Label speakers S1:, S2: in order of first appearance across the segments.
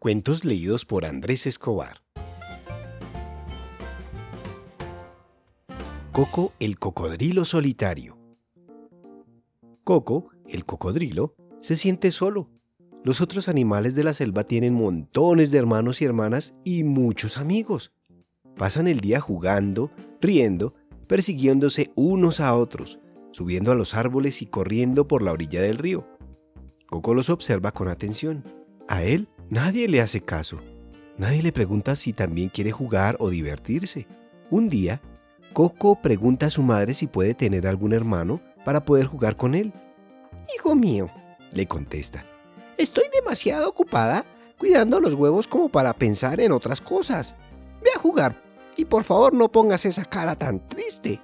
S1: Cuentos leídos por Andrés Escobar. Coco el cocodrilo solitario. Coco, el cocodrilo, se siente solo. Los otros animales de la selva tienen montones de hermanos y hermanas y muchos amigos. Pasan el día jugando, riendo, persiguiéndose unos a otros, subiendo a los árboles y corriendo por la orilla del río. Coco los observa con atención. A él nadie le hace caso. Nadie le pregunta si también quiere jugar o divertirse. Un día, Coco pregunta a su madre si puede tener algún hermano para poder jugar con él.
S2: Hijo mío, le contesta, estoy demasiado ocupada cuidando los huevos como para pensar en otras cosas. Ve a jugar y por favor no pongas esa cara tan triste.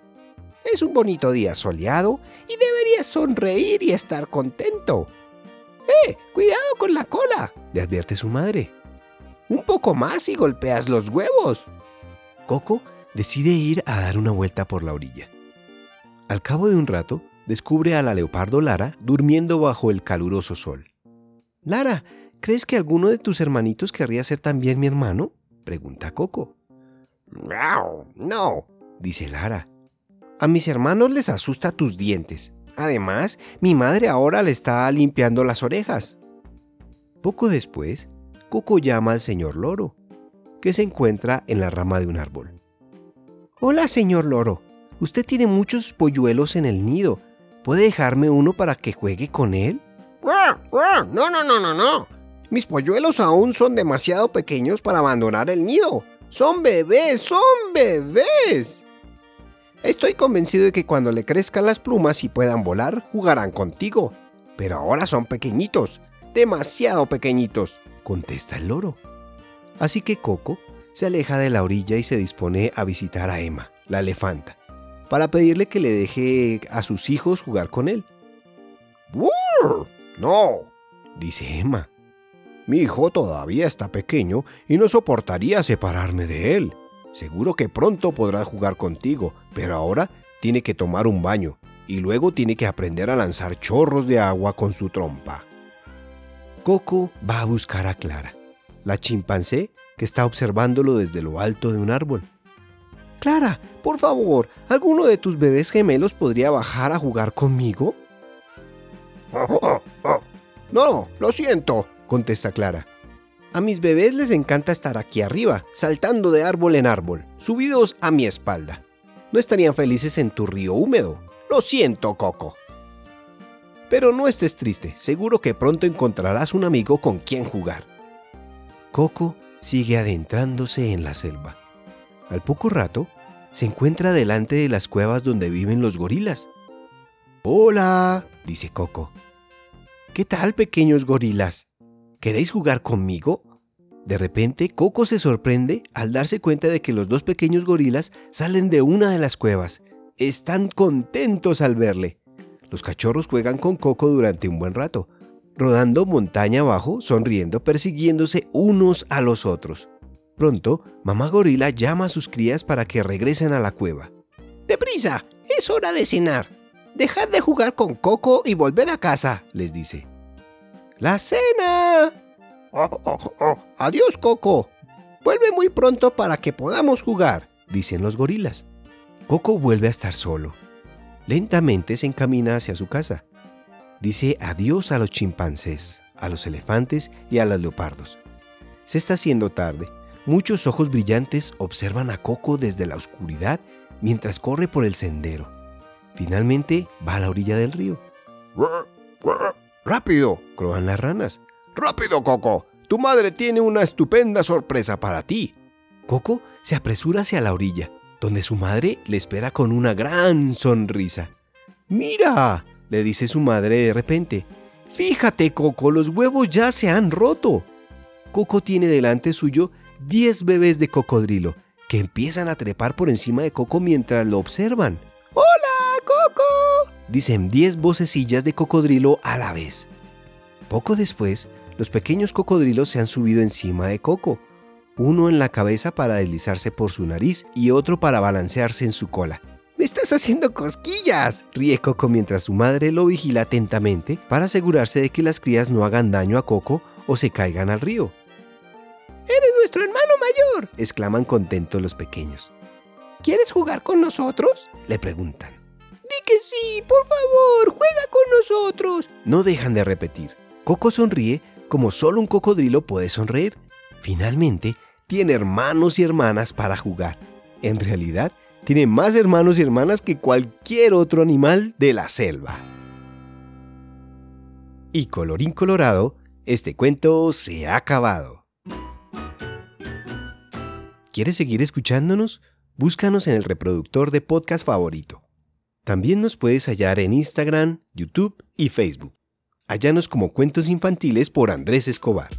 S2: Es un bonito día soleado y deberías sonreír y estar contento. ¡Cuidado con la cola! le advierte su madre. Un poco más y golpeas los huevos.
S1: Coco decide ir a dar una vuelta por la orilla. Al cabo de un rato, descubre a la leopardo Lara durmiendo bajo el caluroso sol.
S2: Lara, ¿crees que alguno de tus hermanitos querría ser también mi hermano? pregunta Coco.
S3: No, dice Lara. A mis hermanos les asusta tus dientes. Además, mi madre ahora le está limpiando las orejas.
S1: Poco después, Coco llama al señor Loro, que se encuentra en la rama de un árbol.
S2: Hola, señor Loro. Usted tiene muchos polluelos en el nido. ¿Puede dejarme uno para que juegue con él?
S3: No, no, no, no, no. Mis polluelos aún son demasiado pequeños para abandonar el nido. Son bebés, son bebés. Estoy convencido de que cuando le crezcan las plumas y puedan volar, jugarán contigo. Pero ahora son pequeñitos, demasiado pequeñitos, contesta el loro.
S1: Así que Coco se aleja de la orilla y se dispone a visitar a Emma, la elefanta, para pedirle que le deje a sus hijos jugar con él.
S3: No, dice Emma. Mi hijo todavía está pequeño y no soportaría separarme de él. Seguro que pronto podrá jugar contigo, pero ahora tiene que tomar un baño y luego tiene que aprender a lanzar chorros de agua con su trompa.
S1: Coco va a buscar a Clara, la chimpancé que está observándolo desde lo alto de un árbol.
S2: Clara, por favor, ¿alguno de tus bebés gemelos podría bajar a jugar conmigo?
S3: No, lo siento, contesta Clara. A mis bebés les encanta estar aquí arriba, saltando de árbol en árbol, subidos a mi espalda. No estarían felices en tu río húmedo. Lo siento, Coco. Pero no estés triste, seguro que pronto encontrarás un amigo con quien jugar.
S1: Coco sigue adentrándose en la selva. Al poco rato, se encuentra delante de las cuevas donde viven los gorilas.
S2: Hola, dice Coco.
S1: ¿Qué tal, pequeños gorilas? ¿Queréis jugar conmigo? De repente, Coco se sorprende al darse cuenta de que los dos pequeños gorilas salen de una de las cuevas. Están contentos al verle. Los cachorros juegan con Coco durante un buen rato, rodando montaña abajo, sonriendo, persiguiéndose unos a los otros. Pronto, mamá gorila llama a sus crías para que regresen a la cueva.
S2: ¡Deprisa! ¡Es hora de cenar! Dejad de jugar con Coco y volved a casa, les dice.
S3: ¡La cena! Oh, oh, oh. Adiós, Coco. Vuelve muy pronto para que podamos jugar, dicen los gorilas.
S1: Coco vuelve a estar solo. Lentamente se encamina hacia su casa. Dice adiós a los chimpancés, a los elefantes y a los leopardos. Se está haciendo tarde. Muchos ojos brillantes observan a Coco desde la oscuridad mientras corre por el sendero. Finalmente va a la orilla del río.
S3: ¡Rápido! croan las ranas. ¡Rápido, Coco! Tu madre tiene una estupenda sorpresa para ti.
S1: Coco se apresura hacia la orilla, donde su madre le espera con una gran sonrisa.
S2: ¡Mira! le dice su madre de repente. Fíjate, Coco, los huevos ya se han roto.
S1: Coco tiene delante suyo 10 bebés de cocodrilo, que empiezan a trepar por encima de Coco mientras lo observan.
S2: ¡Hola, Coco!
S1: Dicen 10 vocecillas de cocodrilo a la vez. Poco después, los pequeños cocodrilos se han subido encima de Coco, uno en la cabeza para deslizarse por su nariz y otro para balancearse en su cola.
S2: ¡Me estás haciendo cosquillas!
S1: ríe Coco mientras su madre lo vigila atentamente para asegurarse de que las crías no hagan daño a Coco o se caigan al río.
S2: Eres nuestro hermano mayor,
S1: exclaman contentos los pequeños.
S2: ¿Quieres jugar con nosotros?
S1: Le preguntan.
S2: Que sí, por favor, juega con nosotros.
S1: No dejan de repetir. Coco sonríe como solo un cocodrilo puede sonreír. Finalmente, tiene hermanos y hermanas para jugar. En realidad, tiene más hermanos y hermanas que cualquier otro animal de la selva. Y colorín colorado, este cuento se ha acabado. ¿Quieres seguir escuchándonos? Búscanos en el reproductor de podcast favorito. También nos puedes hallar en Instagram, YouTube y Facebook. Hallanos como Cuentos Infantiles por Andrés Escobar.